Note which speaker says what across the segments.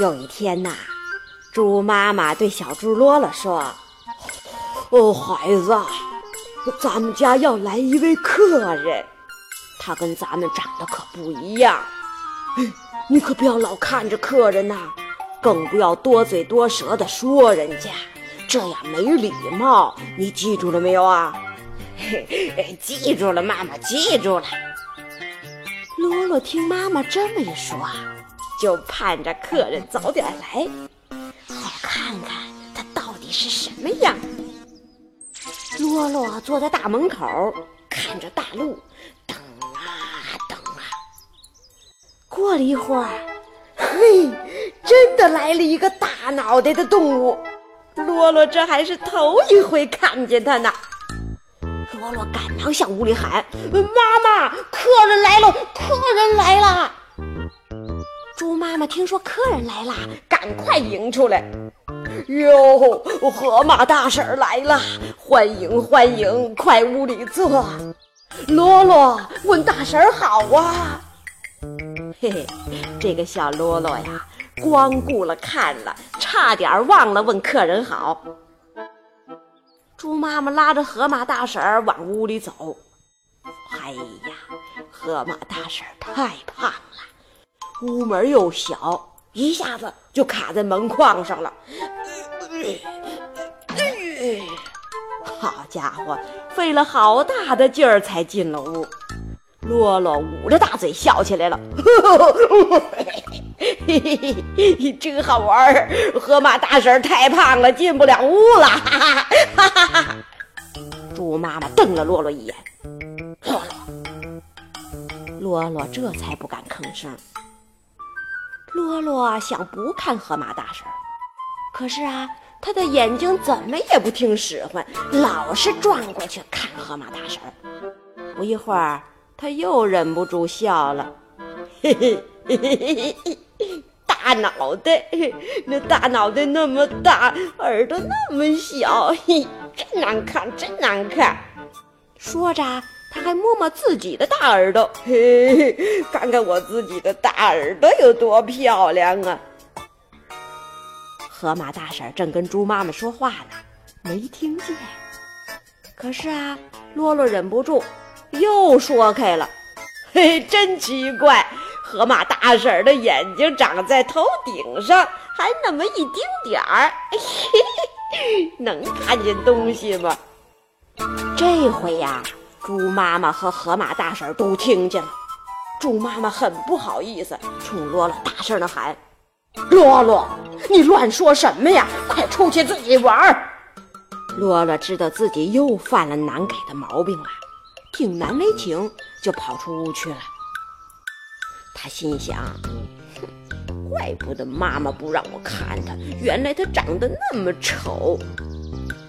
Speaker 1: 有一天呐，猪妈妈对小猪罗罗说：“
Speaker 2: 哦，孩子，咱们家要来一位客人，他跟咱们长得可不一样。你可不要老看着客人呐，更不要多嘴多舌的说人家，这样没礼貌。你记住了没有啊？”“嘿
Speaker 1: 记住了，妈妈，记住了。”罗罗听妈妈这么一说，就盼着客人早点来，好看看他到底是什么样。罗罗坐在大门口，看着大路，等啊等啊。过了一会儿，嘿，真的来了一个大脑袋的动物。罗罗这还是头一回看见它呢。罗罗赶忙向屋里喊：“妈妈，客人来了！客人来了！”猪妈妈听说客人来啦，赶快迎出来：“
Speaker 2: 哟，河马大婶来啦！欢迎欢迎，快屋里坐。”
Speaker 1: 罗罗问大婶好啊。嘿嘿，这个小罗罗呀，光顾了看了，差点忘了问客人好。猪妈妈拉着河马大婶儿往屋里走。哎呀，河马大婶儿太胖了，屋门又小，一下子就卡在门框上了。好家伙，费了好大的劲儿才进了屋。洛洛捂着大嘴笑起来了。嘿嘿嘿，真好玩儿！河马大婶太胖了，进不了屋了。哈哈哈哈！猪妈妈瞪了洛洛一眼。洛洛，洛洛这才不敢吭声。洛洛想不看河马大婶，可是啊，他的眼睛怎么也不听使唤，老是转过去看河马大婶。不一会儿，他又忍不住笑了。嘿嘿嘿嘿嘿嘿。大脑袋，那大脑袋那么大，耳朵那么小，嘿，真难看，真难看。说着，他还摸摸自己的大耳朵，嘿 嘿，看看我自己的大耳朵有多漂亮啊！河马大婶正跟猪妈妈说话呢，没听见。可是啊，洛洛忍不住又说开了，嘿，真奇怪。河马大婶的眼睛长在头顶上，还那么一丁点儿，能看见东西吗？这回呀，猪妈妈和河马大婶都听见了。猪妈妈很不好意思，冲罗罗大声的喊：“罗罗，你乱说什么呀？快出去自己玩！”罗罗知道自己又犯了难改的毛病了，挺难为情，就跑出屋去了。他心想：“，怪不得妈妈不让我看他，原来他长得那么丑。”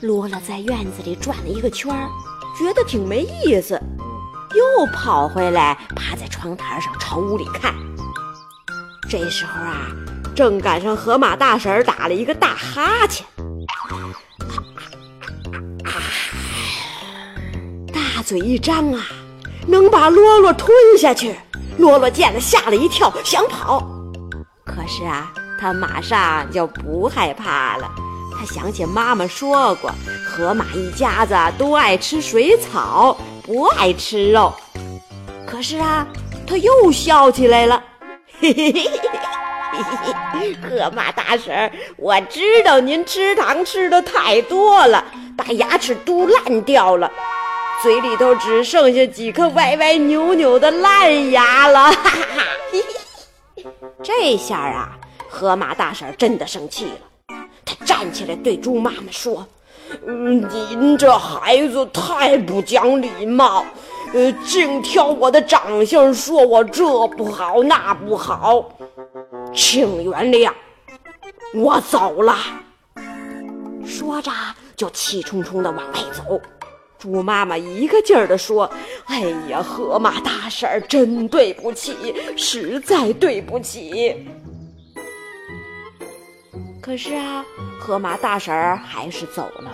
Speaker 1: 罗罗在院子里转了一个圈儿，觉得挺没意思，又跑回来，趴在窗台上朝屋里看。这时候啊，正赶上河马大婶打了一个大哈欠，大嘴一张啊，能把罗罗吞下去。罗罗见了，吓了一跳，想跑，可是啊，他马上就不害怕了。他想起妈妈说过，河马一家子都爱吃水草，不爱吃肉。可是啊，他又笑起来了。嘿嘿嘿嘿嘿，河马大婶，我知道您吃糖吃的太多了，把牙齿都烂掉了。嘴里头只剩下几颗歪歪扭扭的烂牙了，哈哈哈！这下啊，河马大婶真的生气了。她站起来对猪妈妈说：“，您这孩子太不讲礼貌，呃，净挑我的长相说我这不好那不好，请原谅。”
Speaker 2: 我走了。”说着就气冲冲地往外走。
Speaker 1: 猪妈妈一个劲儿地说：“哎呀，河马大婶儿，真对不起，实在对不起。”可是啊，河马大婶儿还是走了。